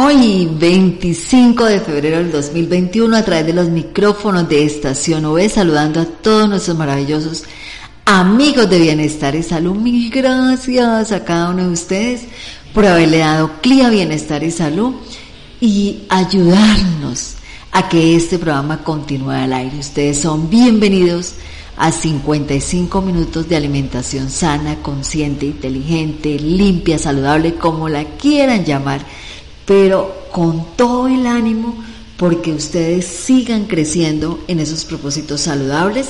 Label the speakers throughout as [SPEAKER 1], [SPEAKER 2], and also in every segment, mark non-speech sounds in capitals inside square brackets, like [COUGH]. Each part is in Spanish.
[SPEAKER 1] Hoy, 25 de febrero del 2021, a través de los micrófonos de Estación OV, saludando a todos nuestros maravillosos amigos de Bienestar y Salud. Mil gracias a cada uno de ustedes por haberle dado CLIA Bienestar y Salud y ayudarnos a que este programa continúe al aire. Ustedes son bienvenidos a 55 minutos de alimentación sana, consciente, inteligente, limpia, saludable, como la quieran llamar pero con todo el ánimo porque ustedes sigan creciendo en esos propósitos saludables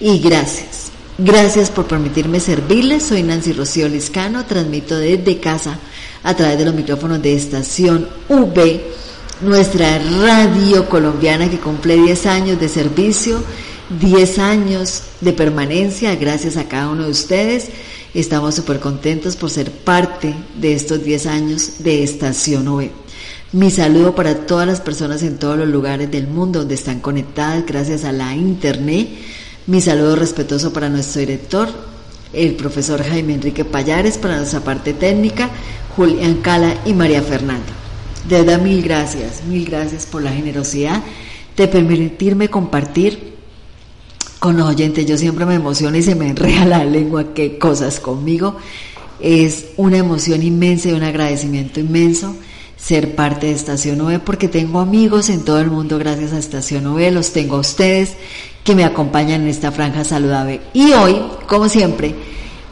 [SPEAKER 1] y gracias. Gracias por permitirme servirles. Soy Nancy Rocío Liscano, transmito desde casa a través de los micrófonos de estación V, nuestra radio colombiana que cumple 10 años de servicio, 10 años de permanencia, gracias a cada uno de ustedes. Estamos súper contentos por ser parte de estos 10 años de Estación OE. Mi saludo para todas las personas en todos los lugares del mundo donde están conectadas gracias a la Internet. Mi saludo respetuoso para nuestro director, el profesor Jaime Enrique Payares, para nuestra parte técnica, Julián Cala y María Fernanda. De verdad, mil gracias, mil gracias por la generosidad de permitirme compartir con los oyentes. Yo siempre me emociono y se me enreda la lengua, qué cosas conmigo. Es una emoción inmensa y un agradecimiento inmenso ser parte de Estación OE porque tengo amigos en todo el mundo gracias a Estación OE, los tengo a ustedes que me acompañan en esta franja saludable. Y hoy, como siempre,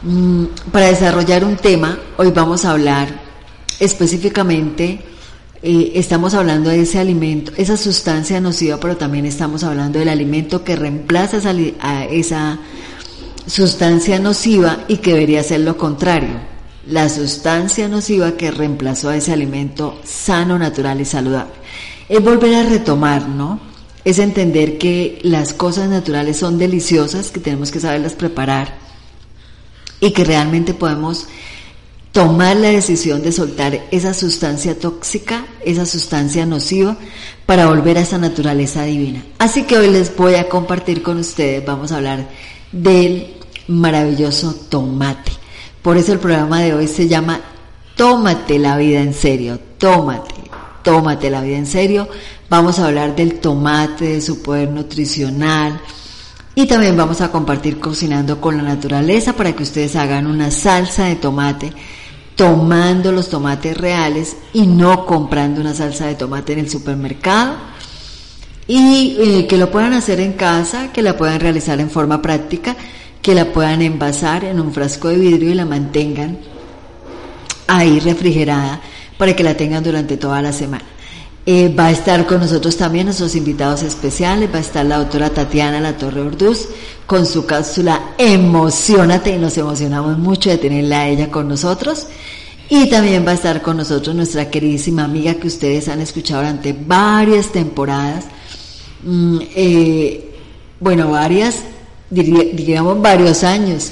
[SPEAKER 1] mm, para desarrollar un tema, hoy vamos a hablar específicamente eh, estamos hablando de ese alimento, esa sustancia nociva, pero también estamos hablando del alimento que reemplaza esa, a esa sustancia nociva y que debería ser lo contrario. La sustancia nociva que reemplazó a ese alimento sano, natural y saludable. Es volver a retomar, ¿no? Es entender que las cosas naturales son deliciosas, que tenemos que saberlas preparar y que realmente podemos tomar la decisión de soltar esa sustancia tóxica, esa sustancia nociva, para volver a esa naturaleza divina. Así que hoy les voy a compartir con ustedes, vamos a hablar del maravilloso tomate. Por eso el programa de hoy se llama Tómate la vida en serio, tómate, tómate la vida en serio. Vamos a hablar del tomate, de su poder nutricional, y también vamos a compartir cocinando con la naturaleza para que ustedes hagan una salsa de tomate tomando los tomates reales y no comprando una salsa de tomate en el supermercado y eh, que lo puedan hacer en casa, que la puedan realizar en forma práctica, que la puedan envasar en un frasco de vidrio y la mantengan ahí refrigerada para que la tengan durante toda la semana. Eh, va a estar con nosotros también nuestros invitados especiales, va a estar la doctora Tatiana La Torre Orduz con su cápsula Emocionate y nos emocionamos mucho de tenerla a ella con nosotros. Y también va a estar con nosotros nuestra queridísima amiga que ustedes han escuchado durante varias temporadas, mm, eh, bueno, varias, diríamos varios años,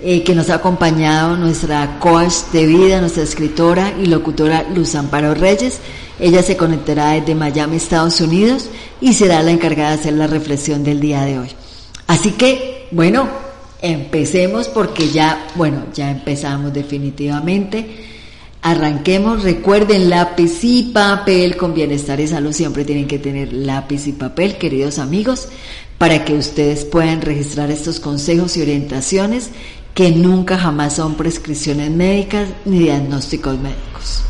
[SPEAKER 1] eh, que nos ha acompañado nuestra coach de vida, nuestra escritora y locutora Luz Amparo Reyes. Ella se conectará desde Miami, Estados Unidos, y será la encargada de hacer la reflexión del día de hoy. Así que, bueno, empecemos porque ya, bueno, ya empezamos definitivamente. Arranquemos, recuerden lápiz y papel con bienestar y salud, siempre tienen que tener lápiz y papel, queridos amigos, para que ustedes puedan registrar estos consejos y orientaciones que nunca jamás son prescripciones médicas ni diagnósticos médicos.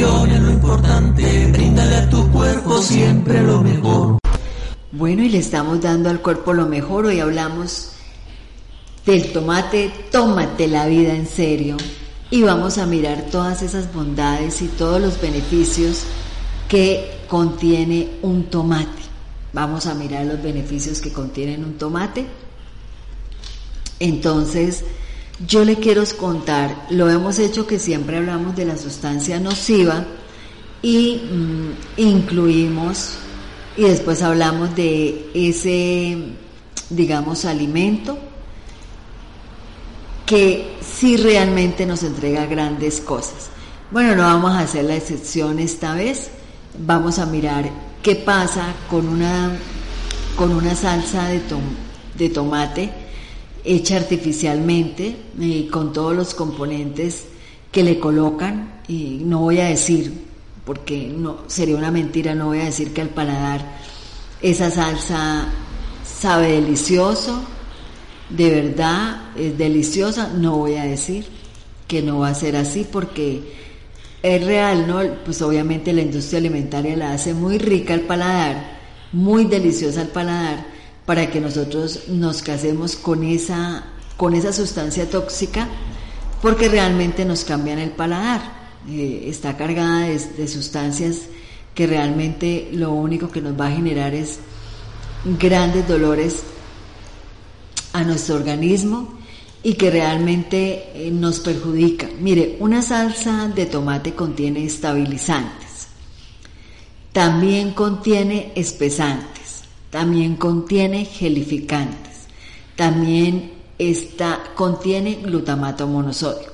[SPEAKER 2] Lo importante, a tu cuerpo siempre lo mejor.
[SPEAKER 1] Bueno, y le estamos dando al cuerpo lo mejor. Hoy hablamos del tomate, tómate la vida en serio. Y vamos a mirar todas esas bondades y todos los beneficios que contiene un tomate. Vamos a mirar los beneficios que contienen un tomate. Entonces, yo le quiero contar, lo hemos hecho que siempre hablamos de la sustancia nociva y mm, incluimos y después hablamos de ese, digamos, alimento que sí realmente nos entrega grandes cosas. Bueno, no vamos a hacer la excepción esta vez, vamos a mirar qué pasa con una, con una salsa de, de tomate hecha artificialmente y con todos los componentes que le colocan. Y no voy a decir porque no sería una mentira no voy a decir que al paladar esa salsa sabe delicioso de verdad es deliciosa no voy a decir que no va a ser así porque es real no pues obviamente la industria alimentaria la hace muy rica al paladar muy deliciosa al paladar para que nosotros nos casemos con esa, con esa sustancia tóxica porque realmente nos cambian el paladar. Eh, está cargada de, sustancias que realmente lo único que nos va a generar es grandes dolores a nuestro organismo y que realmente eh, nos perjudica. Mire, una salsa de tomate contiene estabilizantes, también contiene espesantes también contiene gelificantes, también está, contiene glutamato monosódico,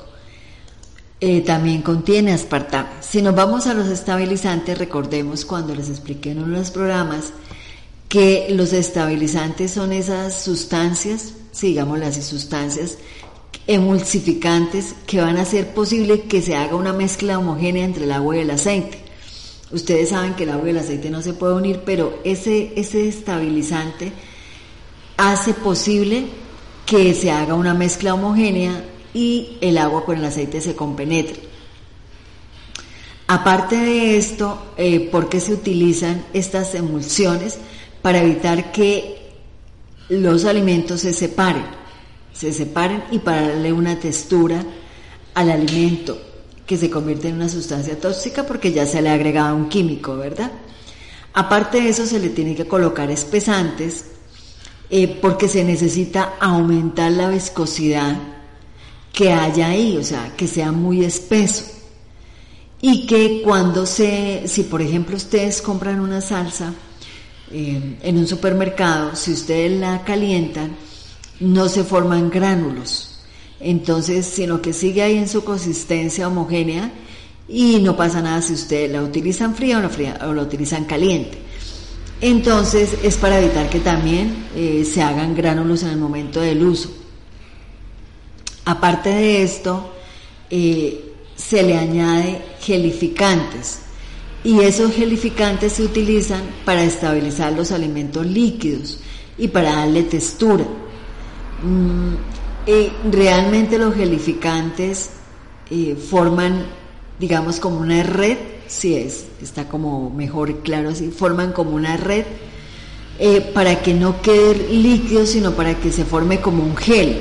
[SPEAKER 1] eh, también contiene aspartame. Si nos vamos a los estabilizantes, recordemos cuando les expliqué en uno de los programas que los estabilizantes son esas sustancias, sigamos las sustancias emulsificantes que van a hacer posible que se haga una mezcla homogénea entre el agua y el aceite. Ustedes saben que el agua y el aceite no se puede unir, pero ese, ese estabilizante hace posible que se haga una mezcla homogénea y el agua con el aceite se compenetre. Aparte de esto, eh, ¿por qué se utilizan estas emulsiones? Para evitar que los alimentos se separen, se separen y para darle una textura al alimento que se convierte en una sustancia tóxica porque ya se le ha agregado un químico, ¿verdad? Aparte de eso se le tiene que colocar espesantes eh, porque se necesita aumentar la viscosidad que haya ahí, o sea, que sea muy espeso. Y que cuando se, si por ejemplo ustedes compran una salsa eh, en un supermercado, si ustedes la calientan, no se forman gránulos entonces, sino que sigue ahí en su consistencia homogénea y no pasa nada si ustedes la utilizan fría o la, utilizan caliente. Entonces, es para evitar que también eh, se hagan gránulos en el momento del uso. Aparte de esto, eh, se le añade gelificantes y esos gelificantes se utilizan para estabilizar los alimentos líquidos y para darle textura. Eh, realmente los gelificantes eh, forman, digamos, como una red, si es, está como mejor claro así, forman como una red eh, para que no quede líquido, sino para que se forme como un gel.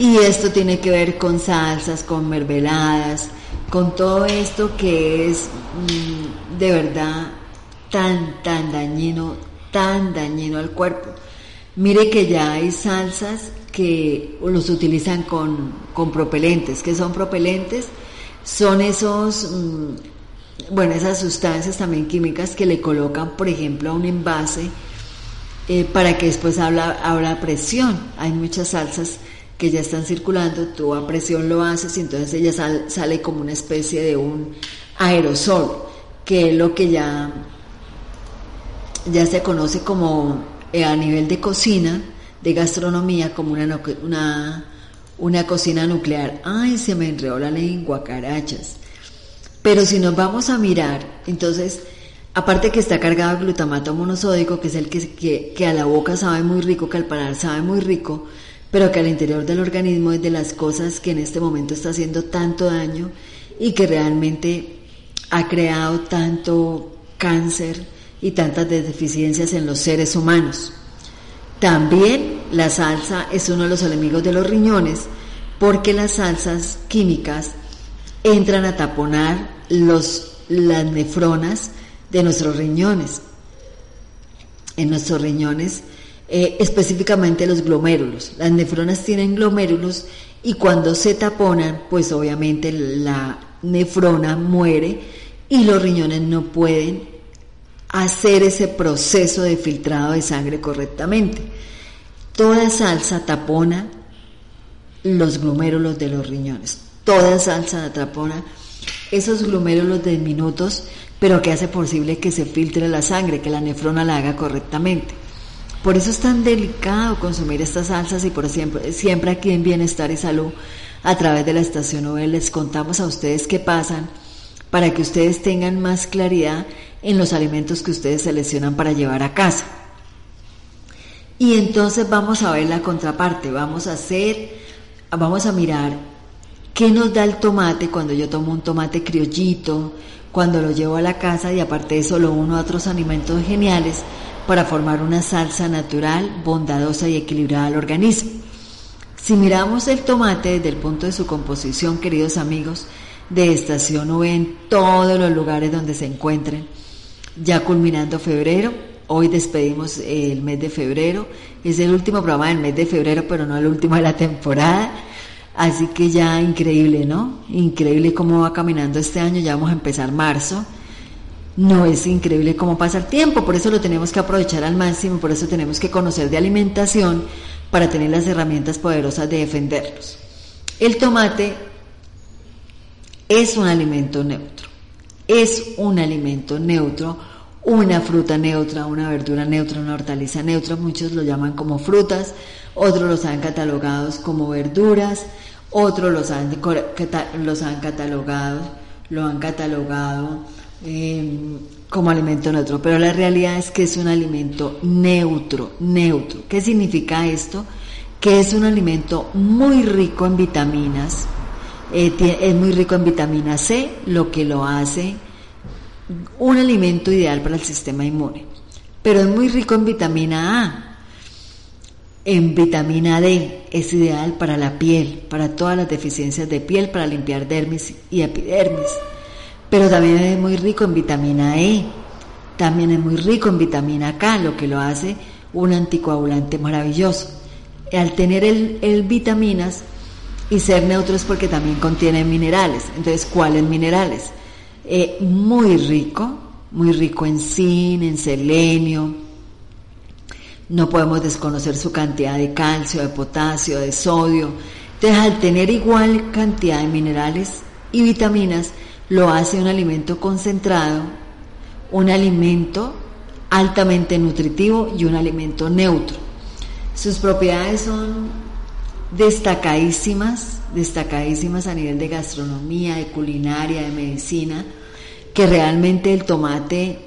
[SPEAKER 1] Y esto tiene que ver con salsas, con mermeladas, con todo esto que es mm, de verdad tan, tan dañino, tan dañino al cuerpo. Mire que ya hay salsas que los utilizan con, propelentes. ¿Qué son propelentes? Son esos, mm, bueno, esas sustancias también químicas que le colocan, por ejemplo, a un envase eh, para que después habla, presión. Hay muchas salsas que ya están circulando, tú a presión lo haces y entonces ella sale como una especie de un aerosol, que es lo que ya, ya se conoce como eh, a nivel de cocina, de gastronomía como una, una, una cocina nuclear. Ay, se me enredó la lengua, carachas. Pero si nos vamos a mirar, entonces, aparte que está cargado de glutamato monosódico, que es el que, que, a la boca sabe muy rico, que al parar sabe muy rico, pero que al interior del organismo es de las cosas que en este momento está haciendo tanto daño y que realmente ha creado tanto cáncer y tantas deficiencias en los seres humanos. También la salsa es uno de los enemigos de los riñones porque las salsas químicas entran a taponar los, las nefronas de nuestros riñones. En nuestros riñones, eh, específicamente los glomérulos. Las nefronas tienen glomérulos y cuando se taponan, pues obviamente la nefrona muere y los riñones no pueden hacer ese proceso de filtrado de sangre correctamente. Toda salsa tapona los glomérulos de los riñones. Toda salsa tapona esos glomérulos diminutos, pero que hace posible que se filtre la sangre, que la nefrona la haga correctamente. Por eso es tan delicado consumir estas salsas y por siempre, siempre aquí en Bienestar y Salud, a través de la estación OE, les contamos a ustedes qué pasan para que ustedes tengan más claridad en los alimentos que ustedes seleccionan para llevar a casa. Y entonces vamos a ver la contraparte, vamos a hacer, vamos a mirar qué nos da el tomate cuando yo tomo un tomate criollito, cuando lo llevo a la casa y aparte de eso lo uno a otros alimentos geniales para formar una salsa natural, bondadosa y equilibrada al organismo. Si miramos el tomate desde el punto de su composición, queridos amigos, de estación o en todos los lugares donde se encuentren, ya culminando febrero, hoy despedimos el mes de febrero, es el último programa del mes de febrero, pero no el último de la temporada, así que ya increíble, ¿no? Increíble cómo va caminando este año, ya vamos a empezar marzo. No es increíble cómo pasa el tiempo, por eso lo tenemos que aprovechar al máximo, por eso tenemos que conocer de alimentación para tener las herramientas poderosas de defenderlos. El tomate es un alimento neutro, es un alimento neutro, una fruta neutra, una verdura neutra, una hortaliza neutra, muchos lo llaman como frutas, otros los han catalogado como verduras, otros los han, los han catalogado, lo han catalogado Em, como alimento neutro, pero la realidad es que es un alimento neutro, neutro. ¿Qué significa esto? Que es un alimento muy rico en vitaminas, eh, es muy rico en vitamina C, lo que lo hace un alimento ideal para el sistema inmune, pero es muy rico en vitamina A, en vitamina D, es ideal para la piel, para todas las deficiencias de piel, para limpiar dermis y epidermis. Pero también es muy rico en vitamina E, también es muy rico en vitamina K, lo que lo hace un anticoagulante maravilloso. Al tener el, vitaminas y ser neutro es porque también contiene minerales. Entonces, ¿cuáles minerales? Eh, muy rico, muy rico en zinc, en selenio. No podemos desconocer su cantidad de calcio, de potasio, de sodio. Entonces, al tener igual cantidad de minerales y vitaminas, lo hace un alimento concentrado, un alimento altamente nutritivo y un alimento neutro. Sus propiedades son destacadísimas, destacadísimas a nivel de gastronomía, de culinaria, de medicina, que realmente el tomate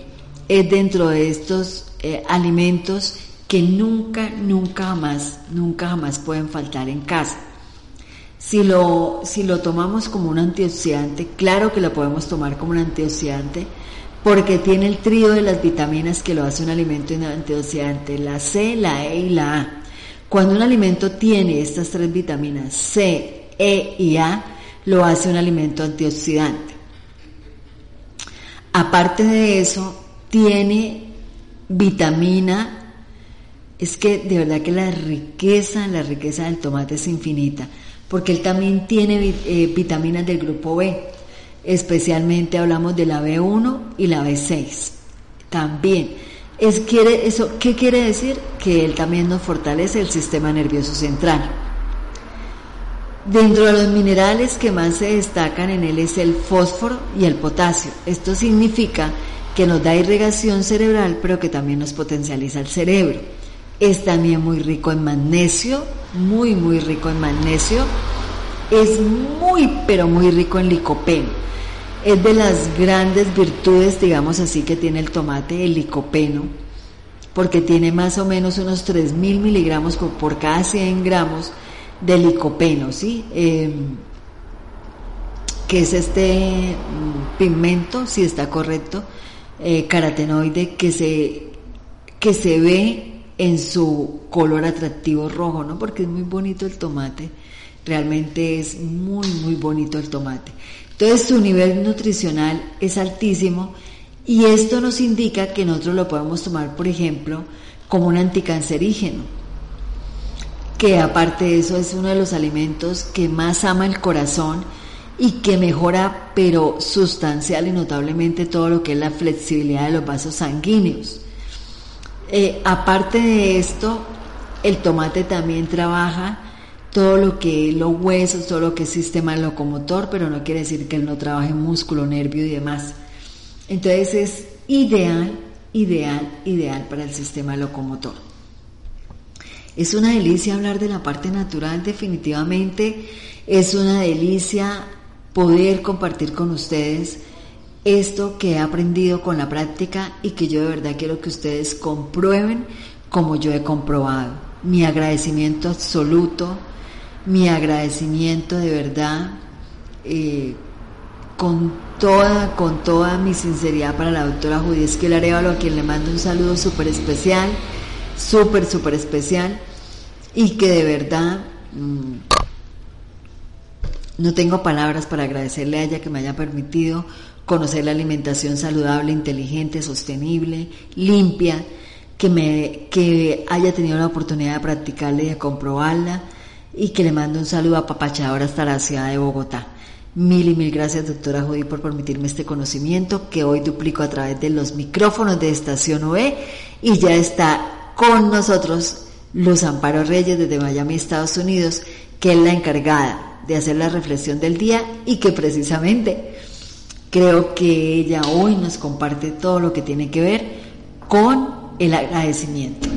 [SPEAKER 1] es dentro de estos eh, alimentos que nunca, nunca jamás, nunca jamás pueden faltar en casa. Si lo, si lo tomamos como un antioxidante, claro que lo podemos tomar como un antioxidante porque tiene el trío de las vitaminas que lo hace un alimento antioxidante, la C, la E y la A. Cuando un alimento tiene estas tres vitaminas, C, E y A, lo hace un alimento antioxidante. Aparte de eso, tiene vitamina, es que de verdad que la riqueza, la riqueza del tomate es infinita porque él también tiene eh, vitaminas del grupo B, especialmente hablamos de la B1 y la B6. También. Es, quiere, eso, ¿Qué quiere decir? Que él también nos fortalece el sistema nervioso central. Dentro de los minerales que más se destacan en él es el fósforo y el potasio. Esto significa que nos da irrigación cerebral, pero que también nos potencializa el cerebro. Es también muy rico en magnesio, muy, muy rico en magnesio. Es muy, pero muy rico en licopeno. Es de las grandes virtudes, digamos así, que tiene el tomate, el licopeno, porque tiene más o menos unos 3.000 miligramos por, cada 100 gramos de licopeno, ¿sí? Em, que es este mm, pigmento, si está correcto, eh, carotenoide que se, que se ve en su color atractivo rojo, ¿no? Porque es muy bonito el tomate, realmente es muy, muy bonito el tomate. Entonces su nivel nutricional es altísimo Y esto nos indica que nosotros lo podemos tomar, por ejemplo, como un anticancerígeno, que aparte de eso es uno de los alimentos que más ama el corazón y que mejora, pero sustancial y notablemente todo lo que es la flexibilidad de los vasos sanguíneos. Eh, aparte de esto, el tomate también trabaja todo lo que los huesos, todo lo que es sistema locomotor, pero no quiere decir que él no trabaje músculo, nervio y demás. Entonces es ideal, ideal, ideal para el sistema locomotor. Es una delicia hablar de la parte natural, definitivamente es una delicia poder compartir con ustedes esto que he aprendido con la práctica y que yo de verdad quiero que ustedes comprueben como yo he comprobado. Mi agradecimiento absoluto, mi agradecimiento de verdad eh, con toda, con toda mi sinceridad para la doctora Judy Esquiel Arevalo, a quien le mando un saludo súper especial, súper, súper especial, y que de verdad mm, no tengo palabras para agradecerle a ella que me haya permitido conocer la alimentación saludable, inteligente, sostenible, limpia, que, me, que haya tenido la oportunidad de practicarla y de comprobarla, y que le mando un saludo a Papachadora hasta la ciudad de Bogotá. Mil y mil gracias, doctora Judy, por permitirme este conocimiento que hoy duplico a través de los micrófonos de Estación OE y ya está con nosotros Luz Amparo Reyes desde Miami, Estados Unidos, que es la encargada de hacer la reflexión del día y que precisamente creo que ella hoy nos comparte todo lo que tiene que ver con el agradecimiento.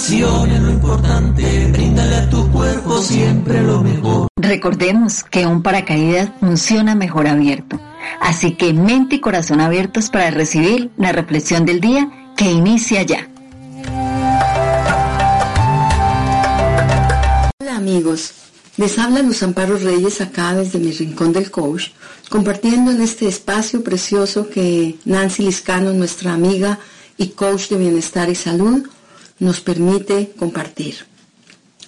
[SPEAKER 2] Alimentación es lo importante, bríndale a tu cuerpo siempre lo mejor.
[SPEAKER 3] Recordemos que un paracaídas funciona mejor abierto, así que mente y corazón abiertos para recibir la reflexión del día que inicia ya.
[SPEAKER 4] Hola amigos, les habla Luz Amparo Reyes acá desde mi rincón del coach, compartiendo en este espacio precioso que Nancy Liscano, nuestra amiga y coach de bienestar y salud, nos permite compartir.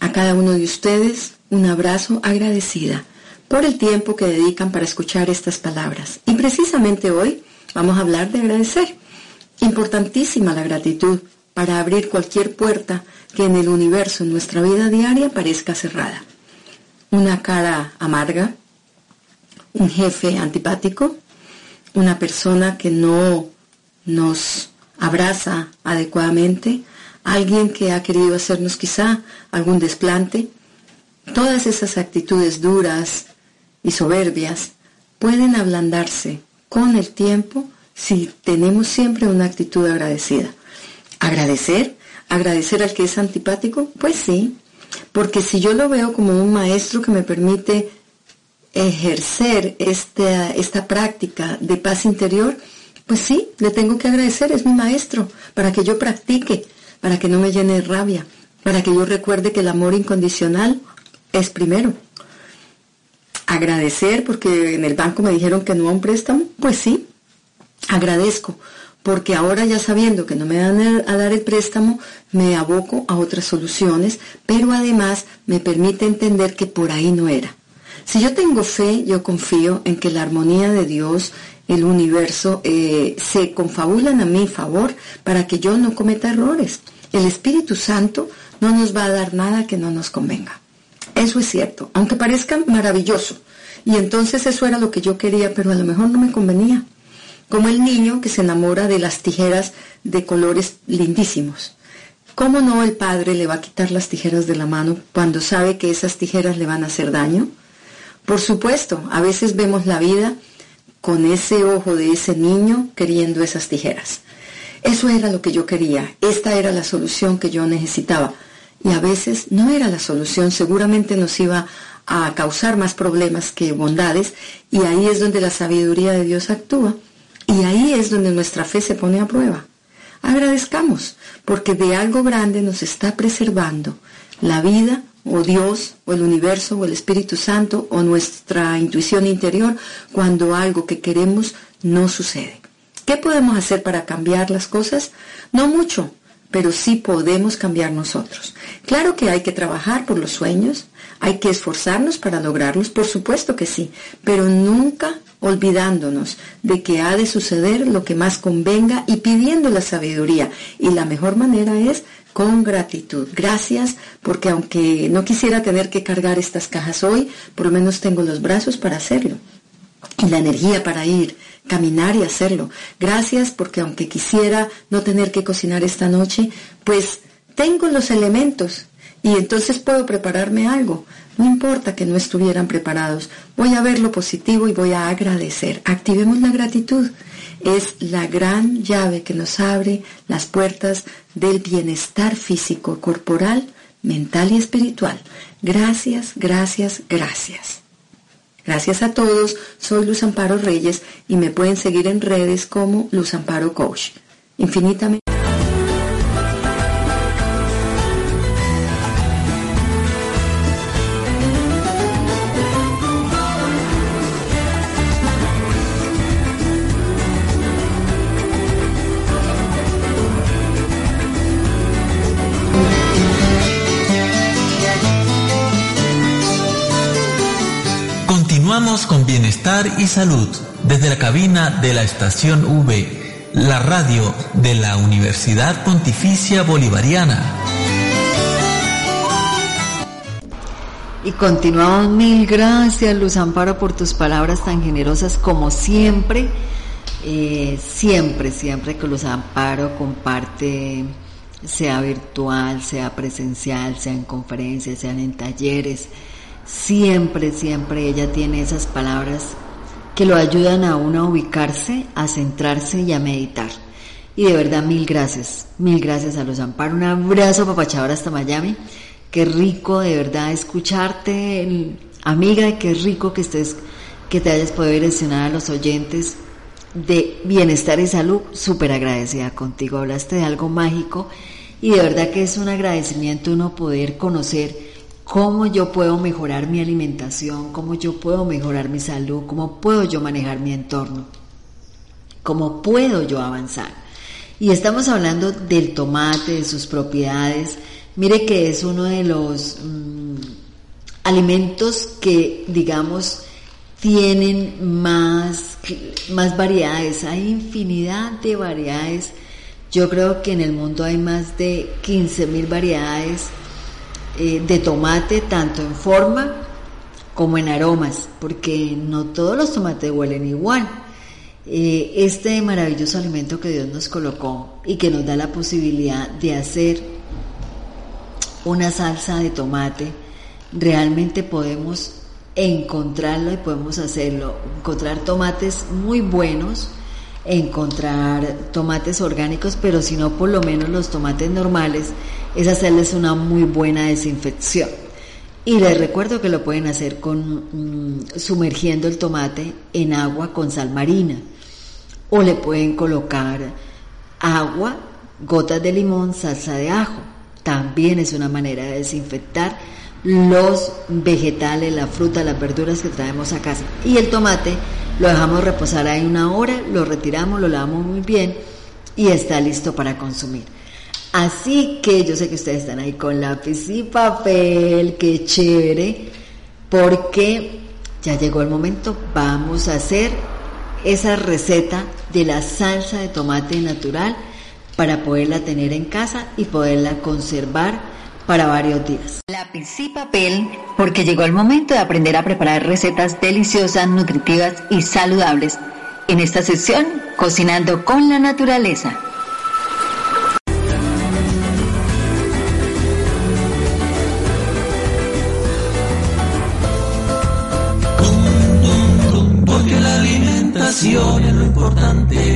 [SPEAKER 4] A cada uno de ustedes un abrazo agradecida por el tiempo que dedican para escuchar estas palabras. Y precisamente hoy vamos a hablar de agradecer. Importantísima la gratitud para abrir cualquier puerta que en el universo, en nuestra vida diaria, parezca cerrada. Una cara amarga, un jefe antipático, una persona que no nos abraza adecuadamente, alguien que ha querido hacernos quizá algún desplante. Todas esas actitudes duras y soberbias pueden ablandarse con el tiempo si tenemos siempre una actitud agradecida. Agradecer, agradecer al que es antipático, pues sí, porque si yo lo veo como un maestro que me permite ejercer esta, esta práctica de paz interior, pues sí, le tengo que agradecer, es mi maestro, para que yo practique, para que no me llene de rabia, para que yo recuerde que el amor incondicional es primero. Agradecer porque en el banco me dijeron que no a un préstamo, pues sí, agradezco, porque ahora ya sabiendo que no me van a dar el préstamo, me aboco a otras soluciones, pero además me permite entender que por ahí no era. Si yo tengo fe, yo confío en que la armonía de Dios, el universo, eh, se confabulan a mi favor para que yo no cometa errores. El Espíritu Santo no nos va a dar nada que no nos convenga. Eso es cierto, aunque parezca maravilloso. Y entonces eso era lo que yo quería, pero a lo mejor no me convenía. Como el niño que se enamora de las tijeras de colores lindísimos. ¿Cómo no el padre le va a quitar las tijeras de la mano cuando sabe que esas tijeras le van a hacer daño? Por supuesto, a veces vemos la vida con ese ojo de ese niño queriendo esas tijeras. Eso era lo que yo quería, esta era la solución que yo necesitaba. Y a veces no era la solución, seguramente nos iba a causar más problemas que bondades, y ahí es donde la sabiduría de Dios actúa, y ahí es donde nuestra fe se pone a prueba. Agradezcamos, porque de algo grande nos está preservando la vida o Dios, o el universo, o el Espíritu Santo, o nuestra intuición interior, cuando algo que queremos no sucede. ¿Qué podemos hacer para cambiar las cosas? No mucho, pero sí podemos cambiar nosotros. Claro que hay que trabajar por los sueños, hay que esforzarnos para lograrlos, por supuesto que sí, pero nunca olvidándonos de que ha de suceder lo que más convenga y pidiendo la sabiduría. Y la mejor manera es con gratitud. Gracias porque aunque no quisiera tener que cargar estas cajas hoy, por lo menos tengo los brazos para hacerlo y la energía para ir, caminar y hacerlo. Gracias porque aunque quisiera no tener que cocinar esta noche, pues tengo los elementos y entonces puedo prepararme algo. No importa que no estuvieran preparados, voy a ver lo positivo y voy a agradecer. Activemos la gratitud. Es la gran llave que nos abre las puertas del bienestar físico, corporal, mental y espiritual. Gracias, gracias, gracias. Gracias a todos, soy Luz Amparo Reyes y me pueden seguir en redes como Luz Amparo Coach. Infinitamente.
[SPEAKER 5] Y salud desde la cabina de la estación V, la radio de la Universidad Pontificia Bolivariana.
[SPEAKER 1] Y continuamos, mil gracias Luz Amparo por tus palabras tan generosas como siempre. Eh, siempre, siempre que Luz Amparo comparte, sea virtual, sea presencial, sea en conferencias, sean en talleres, Siempre, siempre ella tiene esas palabras que lo ayudan a uno a ubicarse, a centrarse y a meditar. Y de verdad, mil gracias, mil gracias a los amparos. Un abrazo, papachador, hasta Miami. Qué rico, de verdad, escucharte, amiga, qué rico que estés, que te hayas podido direccionar a los oyentes de bienestar y salud. Súper agradecida contigo. Hablaste de algo mágico y de verdad que es un agradecimiento uno poder conocer cómo yo puedo mejorar mi alimentación, cómo yo puedo mejorar mi salud, cómo puedo yo manejar mi entorno, cómo puedo yo avanzar. Y estamos hablando del tomate, de sus propiedades. Mire que es uno de los mm, alimentos que, digamos, tienen más, más variedades. Hay infinidad de variedades. Yo creo que en el mundo hay más de 15 mil variedades eh, de tomate tanto en forma como en aromas, porque no todos los tomates huelen igual. Eh, este maravilloso alimento que Dios nos colocó y que nos da la posibilidad de hacer una salsa de tomate, realmente podemos encontrarlo y podemos hacerlo, encontrar tomates muy buenos, encontrar tomates orgánicos, pero si no por lo menos los tomates normales es hacerles una muy buena desinfección. Y les recuerdo que lo pueden hacer con mm, sumergiendo el tomate en agua con sal marina o le pueden colocar agua, gotas de limón, salsa de ajo. También es una manera de desinfectar los vegetales, la fruta, las verduras que traemos a casa. Y el tomate lo dejamos reposar ahí una hora, lo retiramos, lo lavamos muy bien y está listo para consumir. Así que yo sé que ustedes están ahí con lápiz y papel, qué chévere, porque ya llegó el momento, vamos a hacer esa receta de la salsa de tomate natural para poderla tener en casa y poderla conservar para varios días.
[SPEAKER 3] Lápiz y papel, porque llegó el momento de aprender a preparar recetas deliciosas, nutritivas y saludables. En esta sesión, cocinando con la naturaleza.
[SPEAKER 2] lo importante,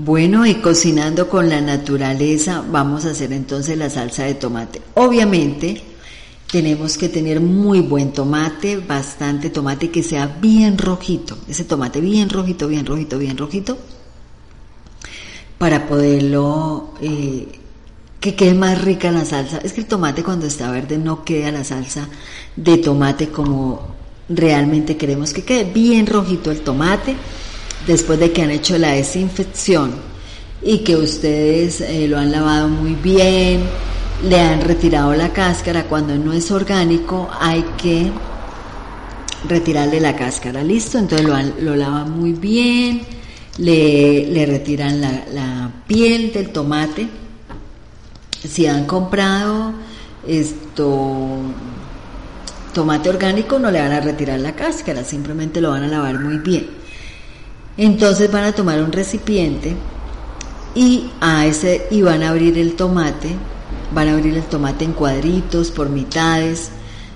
[SPEAKER 1] Bueno, y cocinando con la naturaleza, vamos a hacer entonces la salsa de tomate. Obviamente, tenemos que tener muy buen tomate, bastante tomate que sea bien rojito, ese tomate bien rojito, bien rojito, bien rojito, para poderlo, eh, que quede más rica la salsa. Es que el tomate cuando está verde no queda la salsa de tomate como realmente queremos que quede bien rojito el tomate después de que han hecho la desinfección y que ustedes eh, lo han lavado muy bien, le han retirado la cáscara. Cuando no es orgánico hay que retirarle la cáscara, listo, entonces lo, lo lavan muy bien, le, le retiran la, la, piel del tomate, si han comprado esto tomate orgánico no le van a retirar la cáscara, simplemente lo van a lavar muy bien. Entonces van a tomar un recipiente y a ese y van a abrir el tomate, van a abrir el tomate en cuadritos, por mitades,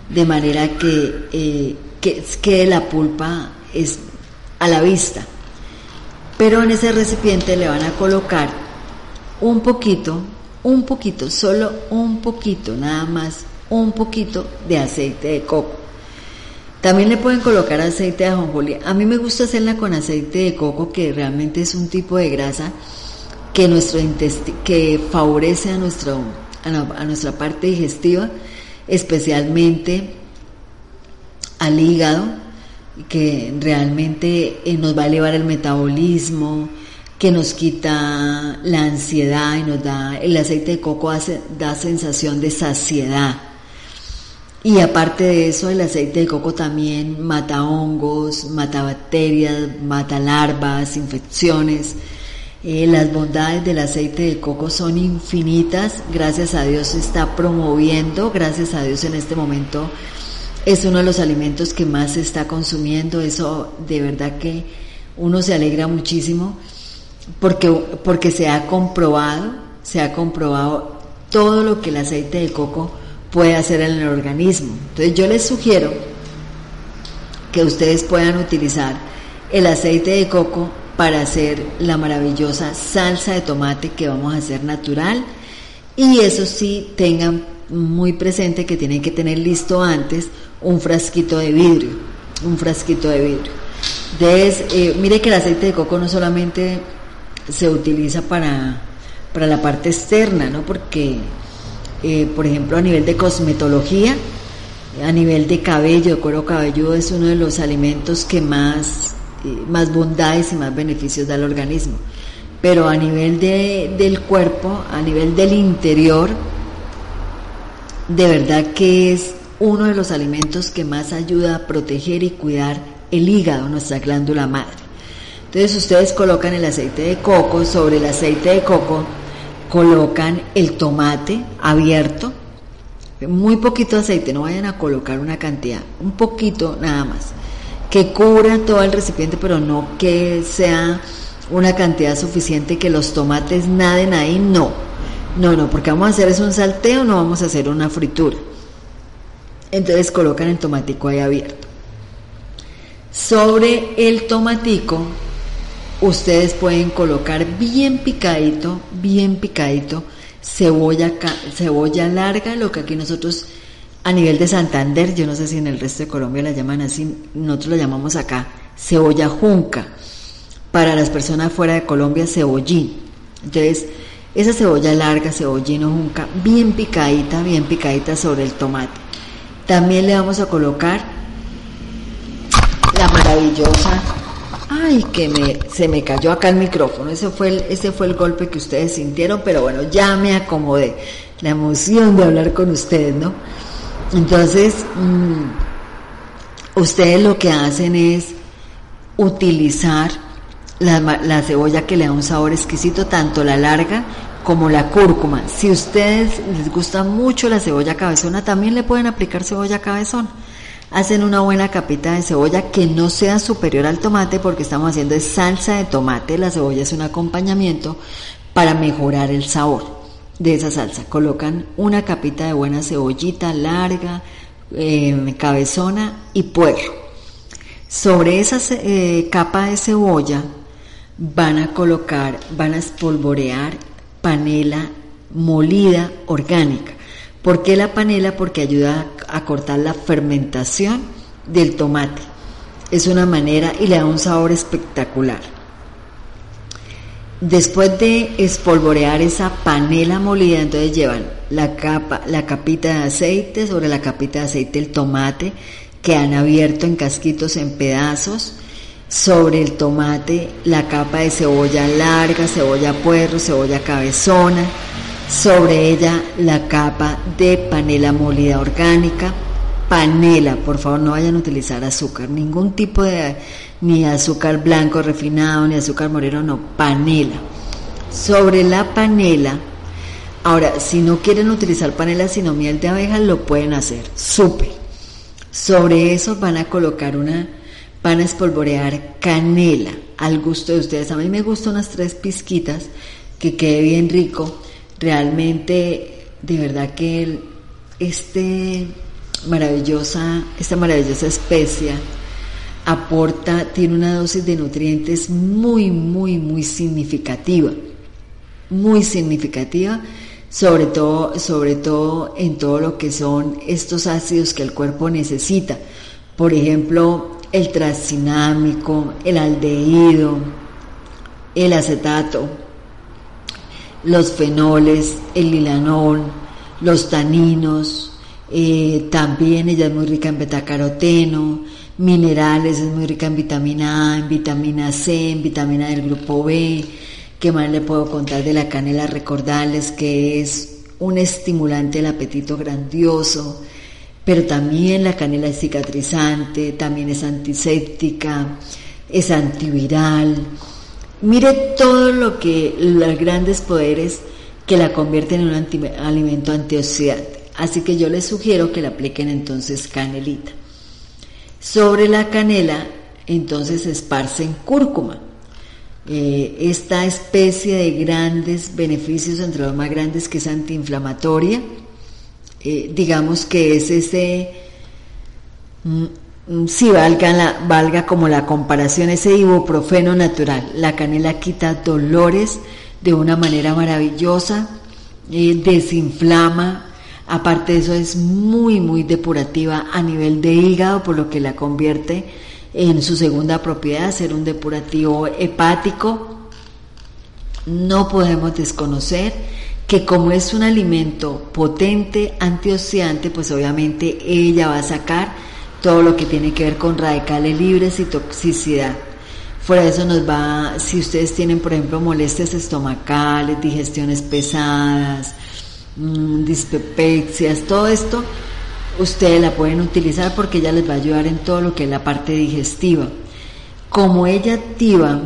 [SPEAKER 1] de manera que, eh, que quede la pulpa es a la vista. Pero en ese recipiente le van a colocar un poquito, un poquito, solo un poquito, nada más, un poquito de aceite de coco. También le pueden colocar aceite de ajonjolí. A mí me gusta hacerla con aceite de coco, que realmente es un tipo de grasa que nuestro que favorece a nuestro a, nuestra parte digestiva, especialmente al hígado, que realmente eh, nos va a elevar el metabolismo, que nos quita la ansiedad y nos da el aceite de coco hace, da sensación de saciedad. Y aparte de eso, el aceite de coco también mata hongos, mata bacterias, mata larvas, infecciones. Eh, las bondades del aceite de coco son infinitas. Gracias a Dios se está promoviendo. Gracias a Dios en este momento es uno de los alimentos que más se está consumiendo. Eso de verdad que uno se alegra muchísimo porque, porque se ha comprobado, se ha comprobado todo lo que el aceite de coco puede hacer en el organismo. Entonces yo les sugiero que ustedes puedan utilizar el aceite de coco para hacer la maravillosa salsa de tomate que vamos a hacer natural y eso sí tengan muy presente que tienen que tener listo antes un frasquito de vidrio, un frasquito de vidrio. Entonces, eh, mire que el aceite de coco no solamente se utiliza para, para la parte externa, ¿no? Porque eh, por ejemplo, a nivel de cosmetología, a nivel de cabello, cuero cabelludo es uno de los alimentos que más, eh, más bondades y más beneficios da al organismo. Pero a nivel de, del cuerpo, a nivel del interior, de verdad que es uno de los alimentos que más ayuda a proteger y cuidar el hígado, nuestra glándula madre. Entonces ustedes colocan el aceite de coco sobre el aceite de coco, colocan el tomate abierto, muy poquito aceite, no vayan a colocar una cantidad, un poquito nada más, que cubra todo el recipiente, pero no que sea una cantidad suficiente que los tomates naden ahí, no, no, no, porque vamos a hacer es un salteo, no vamos a hacer una fritura. Entonces colocan el tomatico ahí abierto. Sobre el tomatico ustedes pueden colocar bien picadito, bien picadito, cebolla, cebolla larga, lo que aquí nosotros a nivel de Santander, yo no sé si en el resto de Colombia la llaman así, nosotros la llamamos acá cebolla junca. Para las personas fuera de Colombia, cebollín. Entonces, esa cebolla larga, cebollín o junca, bien picadita, bien picadita sobre el tomate. También le vamos a colocar la maravillosa Ay, que me, se me cayó acá el micrófono. Ese fue el, ese fue el golpe que ustedes sintieron, pero bueno, ya me acomodé. La emoción de hablar con ustedes, ¿no? Entonces, mm, ustedes lo que hacen es utilizar la, la cebolla que le da un sabor exquisito, tanto la larga como la cúrcuma. Si ustedes les gusta mucho la cebolla cabezona, también le pueden aplicar cebolla cabezona hacen una buena capita de cebolla que no sea superior al tomate porque estamos haciendo salsa de tomate. La cebolla es un acompañamiento para mejorar el sabor de esa salsa. Colocan una capita de buena cebollita larga, eh, cabezona y puerro. Sobre esa eh, capa de cebolla van a colocar, van a espolvorear panela molida orgánica. ¿Por qué la panela? Porque ayuda a cortar la fermentación del tomate. Es una manera y le da un sabor espectacular. Después de espolvorear esa panela molida, entonces llevan la capa, la capita de aceite, sobre la capita de aceite el tomate que han abierto en casquitos en pedazos, sobre el tomate la capa de cebolla larga, cebolla puerro, cebolla cabezona, sobre ella la capa de panela molida orgánica, panela, por favor no vayan a utilizar azúcar, ningún tipo de, ni azúcar blanco refinado, ni azúcar moreno, no, panela. Sobre la panela, ahora, si no quieren utilizar panela sino miel de abeja, lo pueden hacer, súper. Sobre eso van a colocar una, van a espolvorear canela al gusto de ustedes. A mí me gustan unas tres pizquitas, que quede bien rico. Realmente, de verdad que este maravillosa, esta maravillosa especia aporta, tiene una dosis de nutrientes muy, muy, muy significativa, muy significativa, sobre todo, sobre todo en todo lo que son estos ácidos que el cuerpo necesita. Por ejemplo, el transcinámico, el aldehído, el acetato, los fenoles, el lilanol, los taninos, eh, también ella es muy rica en betacaroteno, minerales, es muy rica en vitamina A, en vitamina C, en vitamina del grupo B. ¿Qué más le puedo contar de la canela? Recordarles que es un estimulante del apetito grandioso, pero también la canela es cicatrizante, también es antiséptica, es antiviral. Mire todo lo que los grandes poderes que la convierten en un alimento antioxidante. Así que yo les sugiero que le apliquen entonces canelita. Sobre la canela, entonces esparcen cúrcuma. Eh, esta especie de grandes beneficios, entre los más grandes, que es antiinflamatoria, eh, digamos que es ese, mm, mm, si valga, la, valga como la comparación, ese ibuprofeno natural. La canela quita dolores de una manera maravillosa, eh, desinflama, Aparte de eso es muy, muy depurativa a nivel de hígado, por lo que la convierte en su segunda propiedad, ser un depurativo hepático. No podemos desconocer que como es un alimento potente, antioxidante, pues obviamente ella va a sacar todo lo que tiene que ver con radicales libres y toxicidad. Fuera de eso nos va, si ustedes tienen, por ejemplo, molestias estomacales, digestiones pesadas, Mm, dispepexias, todo esto, ustedes la pueden utilizar porque ella les va a ayudar en todo lo que es la parte digestiva. Como ella activa,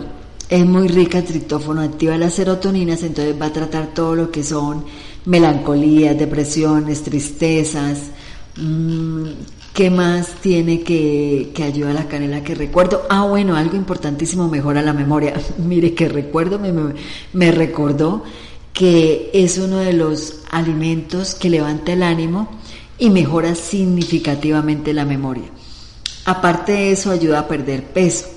[SPEAKER 1] es muy rica tritófono, activa las serotoninas, entonces va a tratar todo lo que son melancolías, depresiones, tristezas. Mm, ¿Qué más tiene que, que ayudar a la canela que recuerdo? Ah, bueno, algo importantísimo, mejora la memoria. [LAUGHS] Mire que recuerdo, me, me recordó que es uno de los alimentos que levanta el ánimo y mejora significativamente la memoria. Aparte de eso, ayuda a perder peso.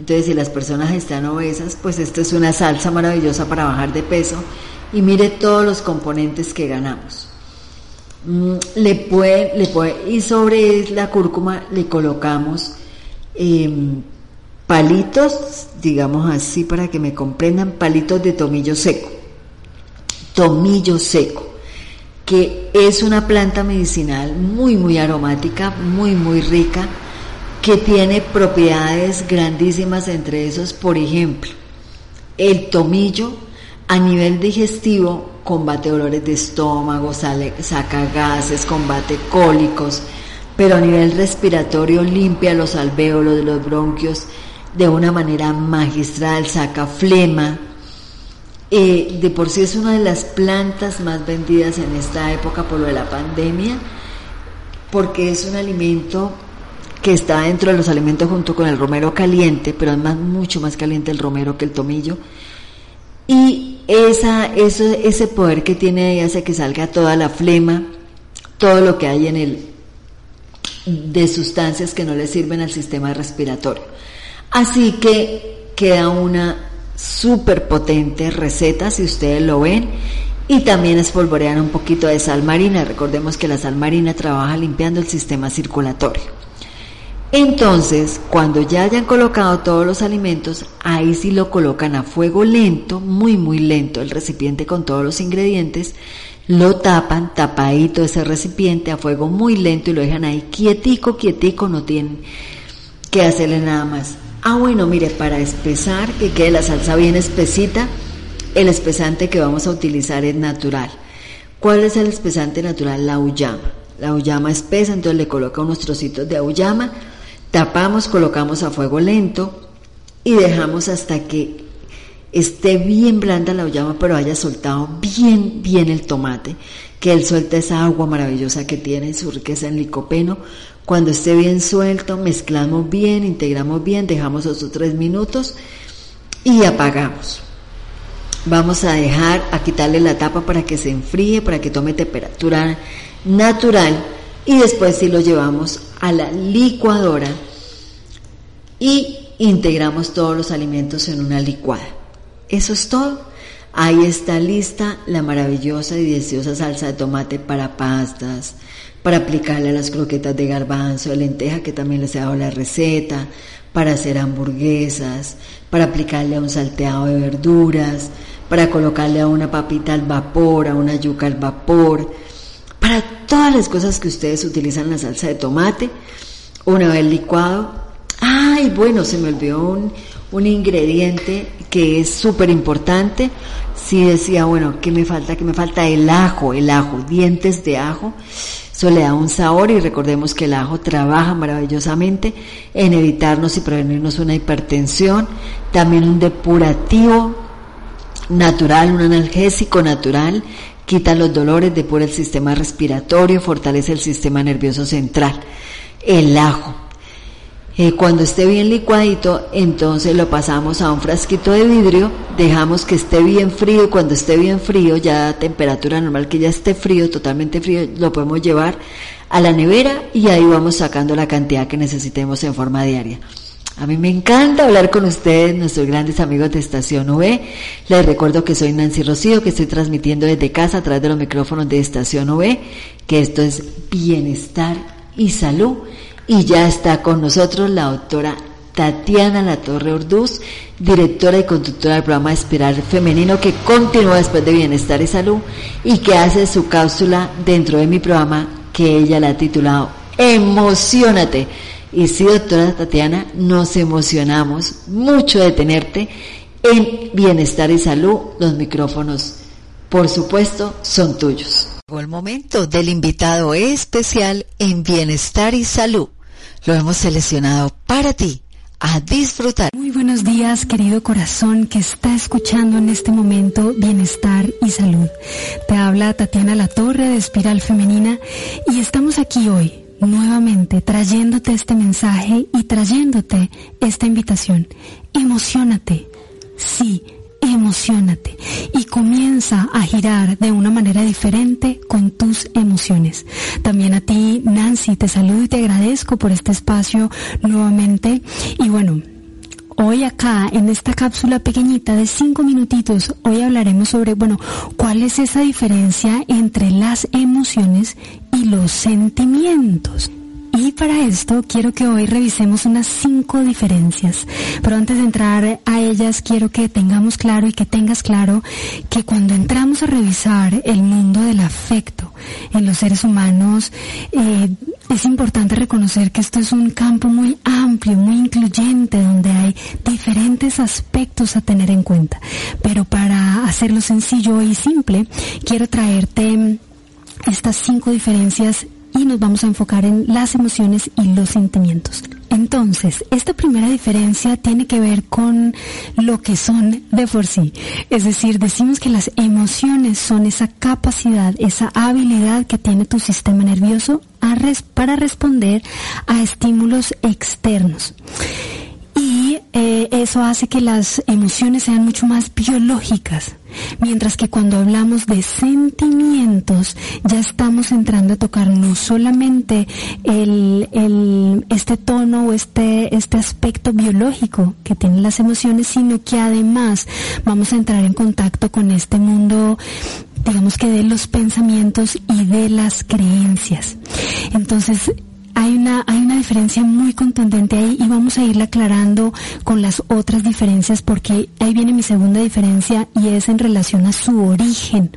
[SPEAKER 1] Entonces, si las personas están obesas, pues esta es una salsa maravillosa para bajar de peso y mire todos los componentes que ganamos. Mm, le puede, le puede, y sobre la cúrcuma le colocamos em, palitos, digamos así para que me comprendan, palitos de tomillo seco. Tomillo seco, que es una planta medicinal muy, muy aromática, muy, muy rica, que tiene propiedades grandísimas, entre esos, por ejemplo, el tomillo a nivel digestivo combate dolores de estómago, saca gases, combate cólicos, pero a nivel respiratorio limpia los alvéolos de los bronquios de una manera magistral, saca flema, eh, de por sí es una de las plantas más vendidas en esta época por lo de la pandemia, porque es un alimento que está dentro de los alimentos junto con el romero caliente, pero es más, mucho más caliente el romero que el tomillo. Y esa, eso, ese poder que tiene ahí hace que salga toda la flema, todo lo que hay en él de sustancias que no le sirven al sistema respiratorio. Así que queda una súper potente receta, si ustedes lo ven. Y también espolvorean un poquito de sal marina. Recordemos que la sal marina trabaja limpiando el sistema circulatorio. Entonces, cuando ya hayan colocado todos los alimentos, ahí sí lo colocan a fuego lento, muy muy lento, el recipiente con todos los ingredientes, lo tapan, tapadito ese recipiente a fuego muy lento y lo dejan ahí quietico, quietico, no tienen que hacerle nada más. Ah, bueno, mire, para espesar, que quede la salsa bien espesita, el espesante que vamos a utilizar es natural. ¿Cuál es el espesante natural? La uyama. la auyama espesa, entonces le coloca unos trocitos de auyama, tapamos, colocamos a fuego lento y dejamos hasta que esté bien blanda la auyama, pero haya soltado bien, bien el tomate, que él suelta esa agua maravillosa que tiene su riqueza en licopeno. Cuando esté bien suelto, mezclamos bien, integramos bien, dejamos otros tres minutos y apagamos. Vamos a dejar, a quitarle la tapa para que se enfríe, para que tome temperatura natural y después si lo llevamos a la licuadora y integramos todos los alimentos en una licuada. Eso es todo. Ahí está lista la maravillosa y deliciosa salsa de tomate para pastas, para aplicarle a las croquetas de garbanzo, de lenteja que también les he dado la receta, para hacer hamburguesas, para aplicarle a un salteado de verduras, para colocarle a una papita al vapor, a una yuca al vapor, para todas las cosas que ustedes utilizan la salsa de tomate, una vez licuado. Ay, bueno, se me olvidó un, un ingrediente que es súper importante. Si decía, bueno, ¿qué me falta? ¿Qué me falta? El ajo, el ajo, dientes de ajo. Eso le da un sabor y recordemos que el ajo trabaja maravillosamente en evitarnos y prevenirnos una hipertensión, también un depurativo natural, un analgésico natural, quita los dolores, depura el sistema respiratorio, fortalece el sistema nervioso central. El ajo, eh, cuando esté bien licuadito, entonces lo pasamos a un frasquito de vidrio, dejamos que esté bien frío y cuando esté bien frío, ya a temperatura normal que ya esté frío, totalmente frío, lo podemos llevar a la nevera y ahí vamos sacando la cantidad que necesitemos en forma diaria. A mí me encanta hablar con ustedes, nuestros grandes amigos de Estación V. Les recuerdo que soy Nancy Rocío, que estoy transmitiendo desde casa a través de los micrófonos de Estación V, que esto es bienestar y salud y ya está con nosotros la doctora Tatiana La Torre Orduz, directora y conductora del programa Espiral Femenino que continúa después de Bienestar y Salud y que hace su cápsula dentro de mi programa que ella la ha titulado Emocionate. Y sí, doctora Tatiana, nos emocionamos mucho de tenerte en Bienestar y Salud. Los micrófonos, por supuesto, son tuyos.
[SPEAKER 6] Llegó el momento del invitado especial en Bienestar y Salud. Lo hemos seleccionado para ti. A disfrutar.
[SPEAKER 7] Muy buenos días, querido corazón que está escuchando en este momento Bienestar y Salud. Te habla Tatiana La Torre de Espiral Femenina y estamos aquí hoy nuevamente trayéndote este mensaje y trayéndote esta invitación. Emocionate. Sí, emocionate y comienza a girar de una manera diferente con tus emociones. También a ti, Nancy, te saludo y te agradezco por este espacio nuevamente. Y bueno, Hoy acá, en esta cápsula pequeñita de cinco minutitos, hoy hablaremos sobre, bueno, cuál es esa diferencia entre las emociones y los sentimientos. Y para esto quiero que hoy revisemos unas cinco diferencias. Pero antes de entrar a ellas, quiero que tengamos claro y que tengas claro que cuando entramos a revisar el mundo del afecto en los seres humanos, eh, es importante reconocer que esto es un campo muy amplio, muy incluyente, donde hay diferentes aspectos a tener en cuenta. Pero para hacerlo sencillo y simple, quiero traerte estas cinco diferencias y nos vamos a enfocar en las emociones y los sentimientos. Entonces, esta primera diferencia tiene que ver con lo que son de por sí. Es decir, decimos que las emociones son esa capacidad, esa habilidad que tiene tu sistema nervioso para responder a estímulos externos. Eh, eso hace que las emociones sean mucho más biológicas. Mientras que cuando hablamos de sentimientos, ya estamos entrando a tocar no solamente el, el, este tono o este, este aspecto biológico que tienen las emociones, sino que además vamos a entrar en contacto con este mundo digamos que de los pensamientos y de las creencias. Entonces, hay una, hay una diferencia muy contundente ahí y vamos a irla aclarando con las otras diferencias porque ahí viene mi segunda diferencia y es en relación a su origen.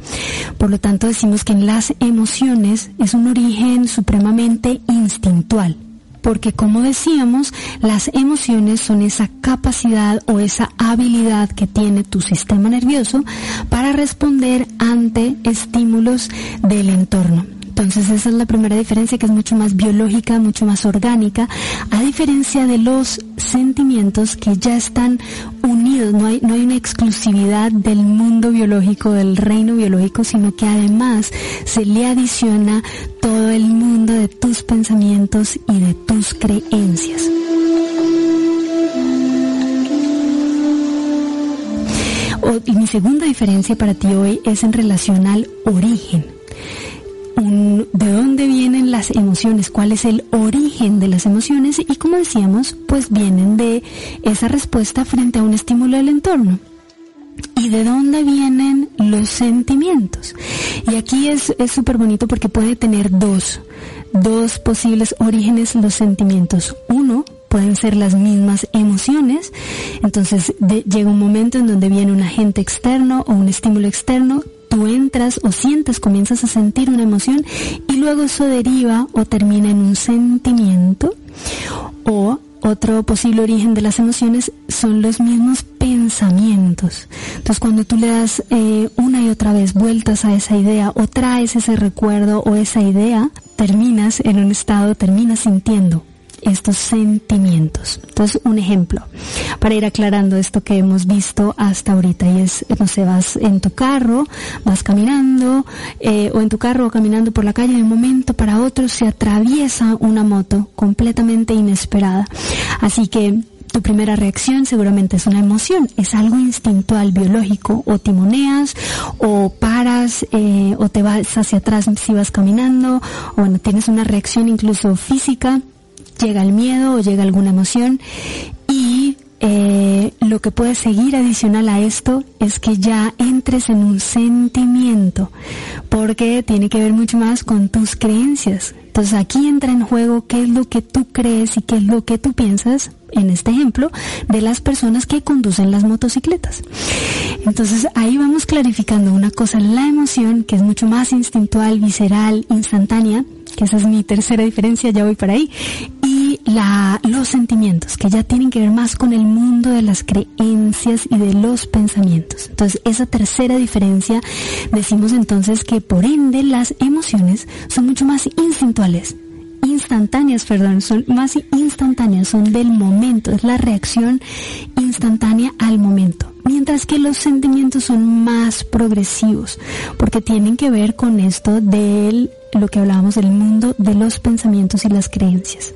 [SPEAKER 7] Por lo tanto decimos que en las emociones es un origen supremamente instintual porque como decíamos, las emociones son esa capacidad o esa habilidad que tiene tu sistema nervioso para responder ante estímulos del entorno Entonces esa es la primera diferencia que es mucho más biológica, mucho más orgánica, a diferencia de los sentimientos que ya están unidos, no hay, no hay una exclusividad del mundo biológico, del reino biológico, sino que además se le adiciona todo el mundo de tus pensamientos y de tus creencias. y mi segunda diferencia para ti hoy es en relación al origen. De dónde vienen las emociones, cuál es el origen de las emociones y como decíamos, pues vienen de esa respuesta frente a un estímulo del entorno. ¿Y de dónde vienen los sentimientos? Y aquí es súper bonito porque puede tener dos, dos posibles orígenes los sentimientos. Uno, pueden ser las mismas emociones. Entonces llega un momento en donde viene un agente externo o un estímulo externo, entras o sientes, comienzas a sentir una emoción y luego eso deriva o termina en un sentimiento o otro posible origen de las emociones son los mismos pensamientos. Entonces cuando tú le das eh, una y otra vez vueltas a esa idea o traes ese recuerdo o esa idea, terminas en un estado, terminas sintiendo estos sentimientos. Entonces, un ejemplo para ir aclarando esto que hemos visto hasta ahorita y es, no sé, vas en tu carro, vas caminando eh, o en tu carro o caminando por la calle de un momento para otro se atraviesa una moto completamente inesperada. Así que tu primera reacción seguramente es una emoción, es algo instintual, biológico, o timoneas, o paras, eh, o te vas hacia atrás si vas caminando, o bueno, tienes una reacción incluso física llega el miedo o llega alguna emoción y eh, lo que puede seguir adicional a esto es que ya entres en un sentimiento, porque tiene que ver mucho más con tus creencias. Entonces aquí entra en juego qué es lo que tú crees y qué es lo que tú piensas, en este ejemplo, de las personas que conducen las motocicletas. Entonces ahí vamos clarificando una cosa, la emoción, que es mucho más instintual, visceral, instantánea, que esa es mi tercera diferencia, ya voy para ahí, y la, los sentimientos, que ya tienen que ver más con el mundo de las creencias y de los pensamientos. Entonces, esa tercera diferencia, decimos entonces que por ende las emociones son mucho más instintuales, instantáneas, perdón, son más instantáneas, son del momento, es la reacción instantánea al momento. Mientras que los sentimientos son más progresivos, porque tienen que ver con esto del lo que hablábamos del mundo de los pensamientos y las creencias.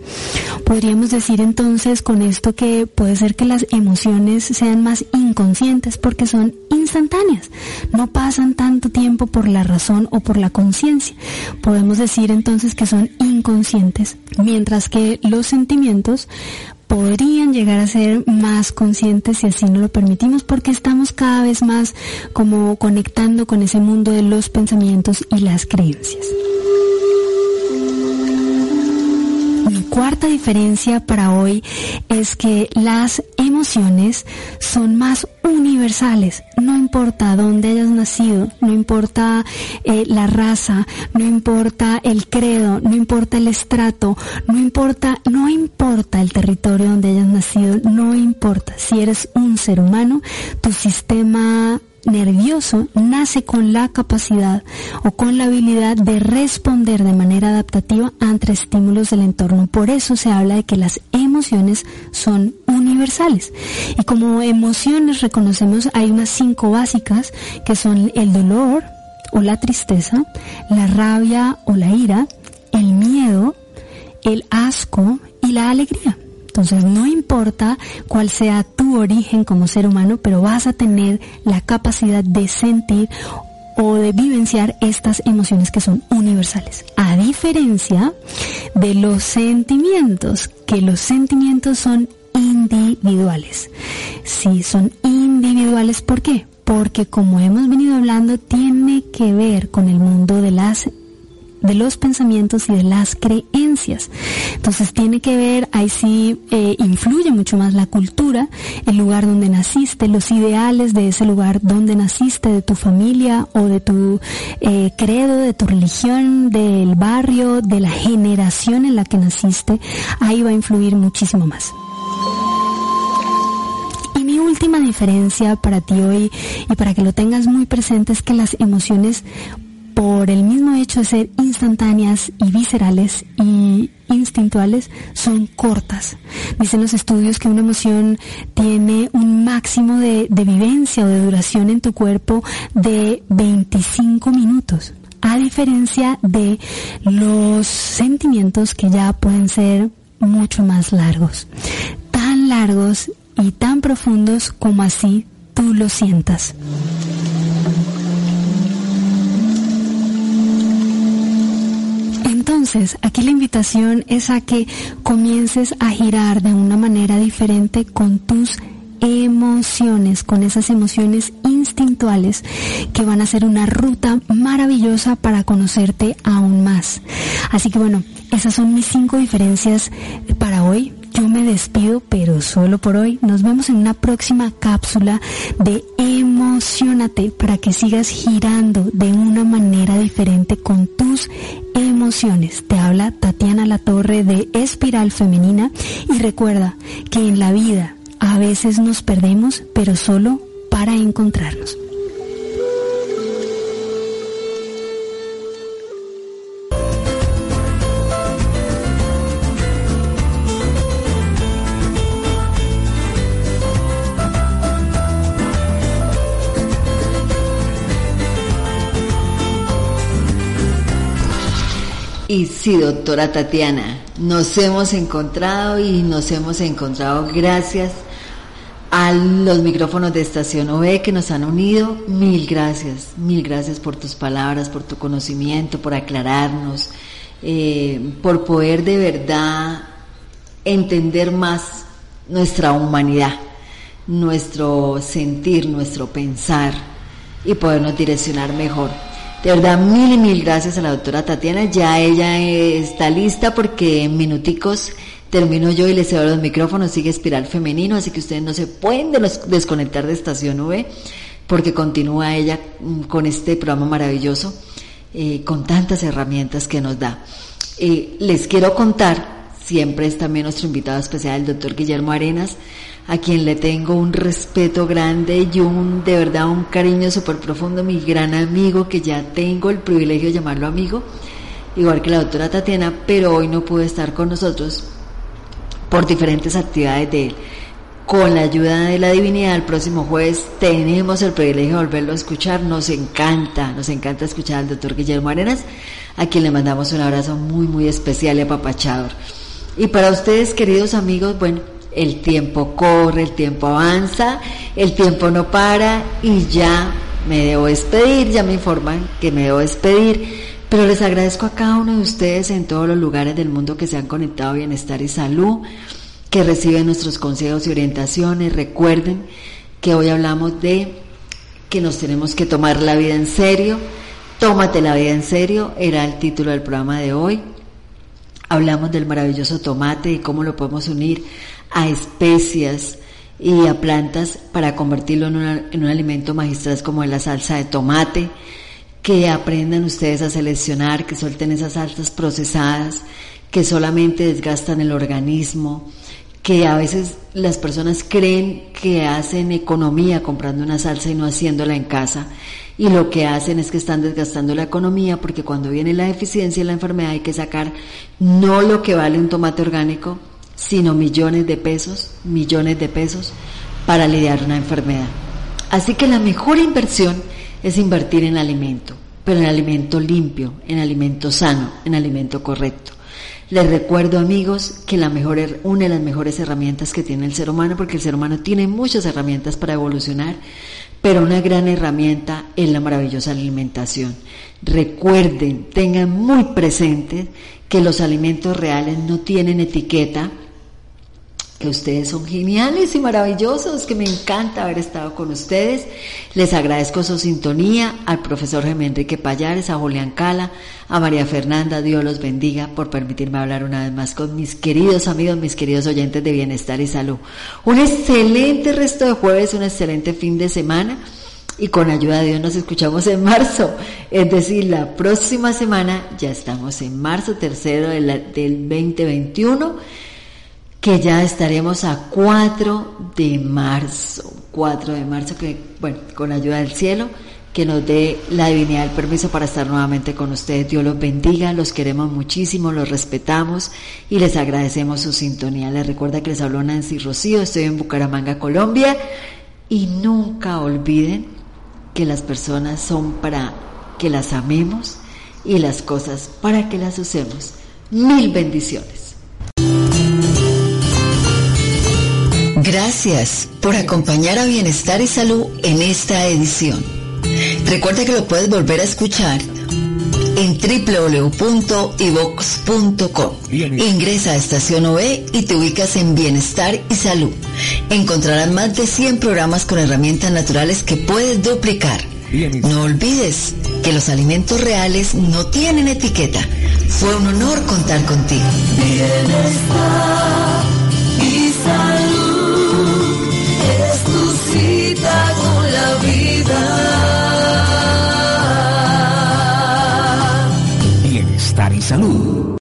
[SPEAKER 7] Podríamos decir entonces con esto que puede ser que las emociones sean más inconscientes porque son instantáneas, no pasan tanto tiempo por la razón o por la conciencia. Podemos decir entonces que son inconscientes, mientras que los sentimientos podrían llegar a ser más conscientes si así no lo permitimos porque estamos cada vez más como conectando con ese mundo de los pensamientos y las creencias. Cuarta diferencia para hoy es que las emociones son más universales. No importa dónde hayas nacido, no importa eh, la raza, no importa el credo, no importa el estrato, no importa, no importa el territorio donde hayas nacido, no importa. Si eres un ser humano, tu sistema nervioso nace con la capacidad o con la habilidad de responder de manera adaptativa ante estímulos del entorno. Por eso se habla de que las emociones son universales. Y como emociones reconocemos hay unas cinco básicas que son el dolor o la tristeza, la rabia o la ira, el miedo, el asco y la alegría. Entonces no importa cuál sea tu origen como ser humano, pero vas a tener la capacidad de sentir o de vivenciar estas emociones que son universales. A diferencia de los sentimientos, que los sentimientos son individuales. Sí, son individuales. ¿Por qué? Porque como hemos venido hablando, tiene que ver con el mundo de las de los pensamientos y de las creencias. Entonces tiene que ver, ahí sí eh, influye mucho más la cultura, el lugar donde naciste, los ideales de ese lugar donde naciste, de tu familia o de tu eh, credo, de tu religión, del barrio, de la generación en la que naciste, ahí va a influir muchísimo más. Última diferencia para ti hoy y para que lo tengas muy presente es que las emociones por el mismo hecho de ser instantáneas y viscerales y instintuales, son cortas. Dicen los estudios que una emoción tiene un máximo de, de vivencia o de duración en tu cuerpo de 25 minutos a diferencia de los sentimientos que ya pueden ser mucho más largos, tan largos y tan profundos como así tú lo sientas. Entonces, aquí la invitación es a que comiences a girar de una manera diferente con tus emociones, con esas emociones instintuales que van a ser una ruta maravillosa para conocerte aún más. Así que bueno, esas son mis cinco diferencias para hoy. Yo me despido, pero solo por hoy. Nos vemos en una próxima cápsula de Emocionate para que sigas girando de una manera diferente con tus emociones. Te habla Tatiana La Torre de Espiral Femenina y recuerda que en la vida a veces nos perdemos, pero solo para encontrarnos.
[SPEAKER 1] Y sí, doctora Tatiana, nos hemos encontrado y nos hemos encontrado gracias a los micrófonos de Estación OE que nos han unido, mil gracias, mil gracias por tus palabras, por tu conocimiento, por aclararnos, eh, por poder de verdad entender más nuestra humanidad, nuestro sentir, nuestro pensar y podernos direccionar mejor. De verdad, mil y mil gracias a la doctora Tatiana. Ya ella está lista porque en minuticos Termino yo y le cedo los micrófonos, sigue Espiral Femenino, así que ustedes no se pueden desconectar de Estación V, porque continúa ella mm, con este programa maravilloso, eh, con tantas herramientas que nos da. Eh, les quiero contar, siempre es también nuestro invitado especial, el doctor Guillermo Arenas, a quien le tengo un respeto grande y un, de verdad, un cariño súper profundo, mi gran amigo, que ya tengo el privilegio de llamarlo amigo, igual que la doctora Tatiana, pero hoy no pudo estar con nosotros por diferentes actividades de él. Con la ayuda de la divinidad, el próximo jueves tenemos el privilegio de volverlo a escuchar. Nos encanta, nos encanta escuchar al doctor Guillermo Arenas, a quien le mandamos un abrazo muy, muy especial y apapachador. Y para ustedes, queridos amigos, bueno, el tiempo corre, el tiempo avanza, el tiempo no para y ya me debo despedir, ya me informan que me debo despedir. Pero les agradezco a cada uno de ustedes en todos los lugares del mundo que se han conectado a Bienestar y Salud, que reciben nuestros consejos y orientaciones. Recuerden que hoy hablamos de que nos tenemos que tomar la vida en serio. Tómate la vida en serio, era el título del programa de hoy. Hablamos del maravilloso tomate y cómo lo podemos unir a especias y a plantas para convertirlo en, en un alimento magistral como la salsa de tomate que aprendan ustedes a seleccionar, que suelten esas salsas procesadas que solamente desgastan el organismo, que a veces las personas creen que hacen economía comprando una salsa y no haciéndola en casa. Y lo que hacen es que están desgastando la economía porque cuando viene la deficiencia y la enfermedad hay que sacar no lo que vale un tomate orgánico, sino millones de pesos, millones de pesos para lidiar una enfermedad. Así que la mejor inversión es invertir en alimento, pero en alimento limpio, en alimento sano, en alimento correcto. Les recuerdo amigos que la mejor, una de las mejores herramientas que tiene el ser humano, porque el ser humano tiene muchas herramientas para evolucionar, pero una gran herramienta es la maravillosa alimentación. Recuerden, tengan muy presente que los alimentos reales no tienen etiqueta, que ustedes son geniales y maravillosos, que me encanta haber estado con ustedes. Les agradezco su sintonía al profesor Jaime Enrique Payares, a Julián Cala, a María Fernanda, Dios los bendiga por permitirme hablar una vez más con mis queridos amigos, mis queridos oyentes de bienestar y salud. Un excelente resto de jueves, un excelente fin de semana y con ayuda de Dios nos escuchamos en marzo. Es decir, la próxima semana ya estamos en marzo tercero del, del 2021 que ya estaremos a 4 de marzo, 4 de marzo, que bueno, con ayuda del cielo,
[SPEAKER 8] que nos dé la divinidad el permiso para estar nuevamente con ustedes. Dios los bendiga, los queremos muchísimo, los respetamos y les agradecemos su sintonía. Les recuerda que les habló Nancy Rocío, estoy en Bucaramanga, Colombia y nunca olviden que las personas son para que las amemos y las cosas para que las usemos. Mil bendiciones.
[SPEAKER 1] Gracias por acompañar a Bienestar y Salud en esta edición. Recuerda que lo puedes volver a escuchar en www.ivox.com. Ingresa a Estación OE y te ubicas en Bienestar y Salud. Encontrarás más de 100 programas con herramientas naturales que puedes duplicar. No olvides que los alimentos reales no tienen etiqueta. Fue un honor contar contigo.
[SPEAKER 2] Bienestar.